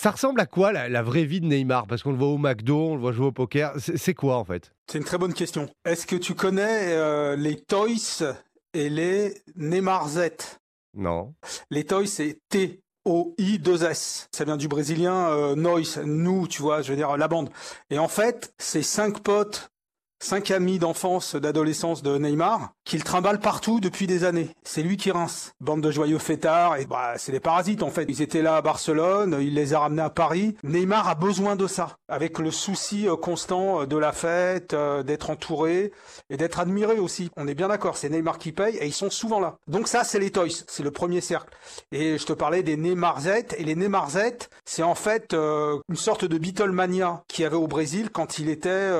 Ça ressemble à quoi la, la vraie vie de Neymar? Parce qu'on le voit au McDo, on le voit jouer au poker. C'est quoi en fait? C'est une très bonne question. Est-ce que tu connais euh, les Toys et les Neymarzettes Non. Les Toys, c'est T. O-I-2-S. Ça vient du brésilien euh, Noise, nous, tu vois, je veux dire la bande. Et en fait, c'est cinq potes cinq amis d'enfance, d'adolescence de Neymar, qu'il trimballe partout depuis des années. C'est lui qui rince. Bande de joyeux fêtards, et bah, c'est des parasites en fait. Ils étaient là à Barcelone, il les a ramenés à Paris. Neymar a besoin de ça, avec le souci euh, constant euh, de la fête, euh, d'être entouré et d'être admiré aussi. On est bien d'accord, c'est Neymar qui paye et ils sont souvent là. Donc ça, c'est les Toys, c'est le premier cercle. Et je te parlais des Neymarzettes, et les Neymarzettes, c'est en fait une sorte de Beatlemania qu'il y avait au Brésil quand il était...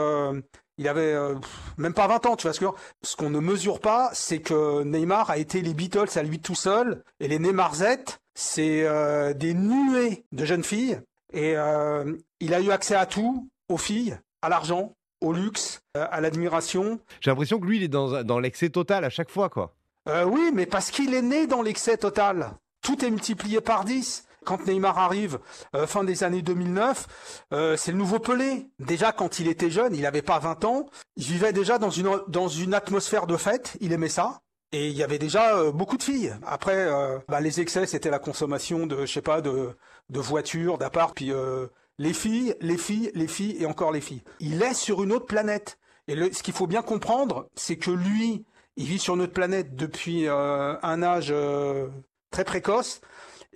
il avait euh, même pas 20 ans, tu vois ce que ce qu'on ne mesure pas, c'est que Neymar a été les Beatles à lui tout seul et les Neymarzettes, c'est euh, des nuées de jeunes filles et euh, il a eu accès à tout, aux filles, à l'argent, au luxe, à l'admiration. J'ai l'impression que lui, il est dans, dans l'excès total à chaque fois, quoi. Oui, mais parce qu'il est né dans l'excès total. Tout est multiplié par 10. Quand Neymar arrive, euh, fin des années 2009, euh, c'est le nouveau Pelé. Déjà, quand il était jeune, il n'avait pas 20 ans, il vivait déjà dans une, dans une atmosphère de fête, il aimait ça. Et il y avait déjà euh, beaucoup de filles. Après, euh, bah, les excès, c'était la consommation de, je sais pas, de, de voitures, d'appart, puis euh, les filles, les filles, les filles et encore les filles. Il est sur une autre planète. Et le, ce qu'il faut bien comprendre, c'est que lui, il vit sur notre planète depuis euh, un âge euh, très précoce.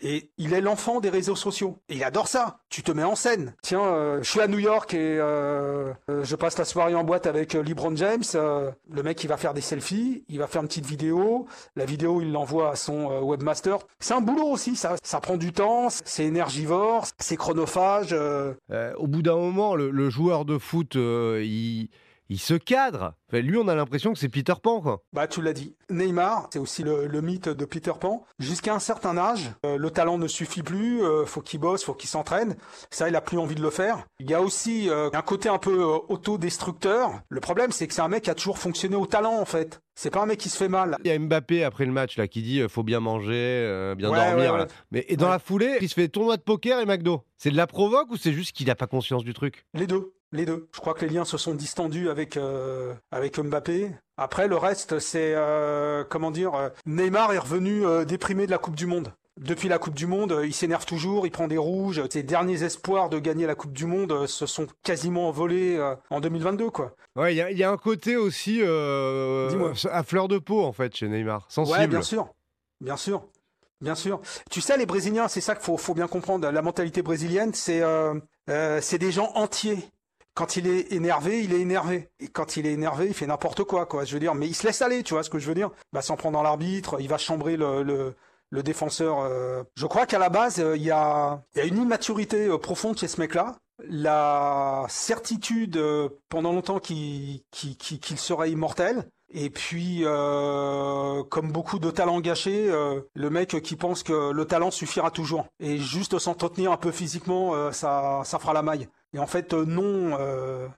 Et il est l'enfant des réseaux sociaux. Et il adore ça. Tu te mets en scène. Tiens, euh, je suis à New York et euh, euh, je passe la soirée en boîte avec LeBron James. Euh, le mec, il va faire des selfies, il va faire une petite vidéo. La vidéo, il l'envoie à son euh, webmaster. C'est un boulot aussi, ça. Ça prend du temps, c'est énergivore, c'est chronophage. euh. Euh, au bout d'un moment, le, le joueur de foot, euh, il, il se cadre. Enfin, lui, on a l'impression que c'est Peter Pan, quoi. Bah, tu l'as dit. Neymar, c'est aussi le, le mythe de Peter Pan. Jusqu'à un certain âge, euh, le talent ne suffit plus. euh, faut qu'il bosse, faut qu'il s'entraîne. Ça, il a plus envie de le faire. Il y a aussi euh, un côté un peu euh, autodestructeur. Le problème, c'est que c'est un mec qui a toujours fonctionné au talent, en fait. C'est pas un mec qui se fait mal. Il y a Mbappé après le match là qui dit euh, faut bien manger, euh, bien Ouais, dormir. ouais, là. ouais. Mais et dans la foulée, il se fait tournoi de poker et McDo. C'est de la provoque ou c'est juste qu'il n'a pas conscience du truc? Les deux, les deux. Je crois que les liens se sont distendus avec euh, avec Mbappé. Après, le reste, c'est euh, comment dire. euh, Neymar est revenu euh, déprimé de la Coupe du Monde. Depuis la Coupe du Monde, il s'énerve toujours, il prend des rouges. Ses derniers espoirs de gagner la Coupe du Monde se sont quasiment envolés en 2022, quoi. Ouais, il y, a- il y a un côté aussi à fleur de peau en fait chez Neymar, sensible. Ouais, bien sûr, bien sûr, bien sûr. Tu sais, les Brésiliens, c'est ça qu'il faut, faut bien comprendre. La mentalité brésilienne, c'est euh, euh, c'est des gens entiers. Quand il est énervé, il est énervé. Et quand il est énervé, il fait n'importe quoi, quoi. Je veux dire, mais il se laisse aller, tu vois ce que je veux dire Bah, s'en prend dans l'arbitre, il va chambrer le, le, le défenseur. euh. Je crois qu'à la base, euh, il y, a, y a une immaturité euh, profonde chez ce mec-là. La certitude pendant longtemps qu'il qu'il- qu'il serait immortel. Et puis, comme beaucoup de talents gâchés, le mec qui pense que le talent suffira toujours. Et juste s'entretenir un peu physiquement, ça, ça fera la maille. Et en fait, euh, non, euh,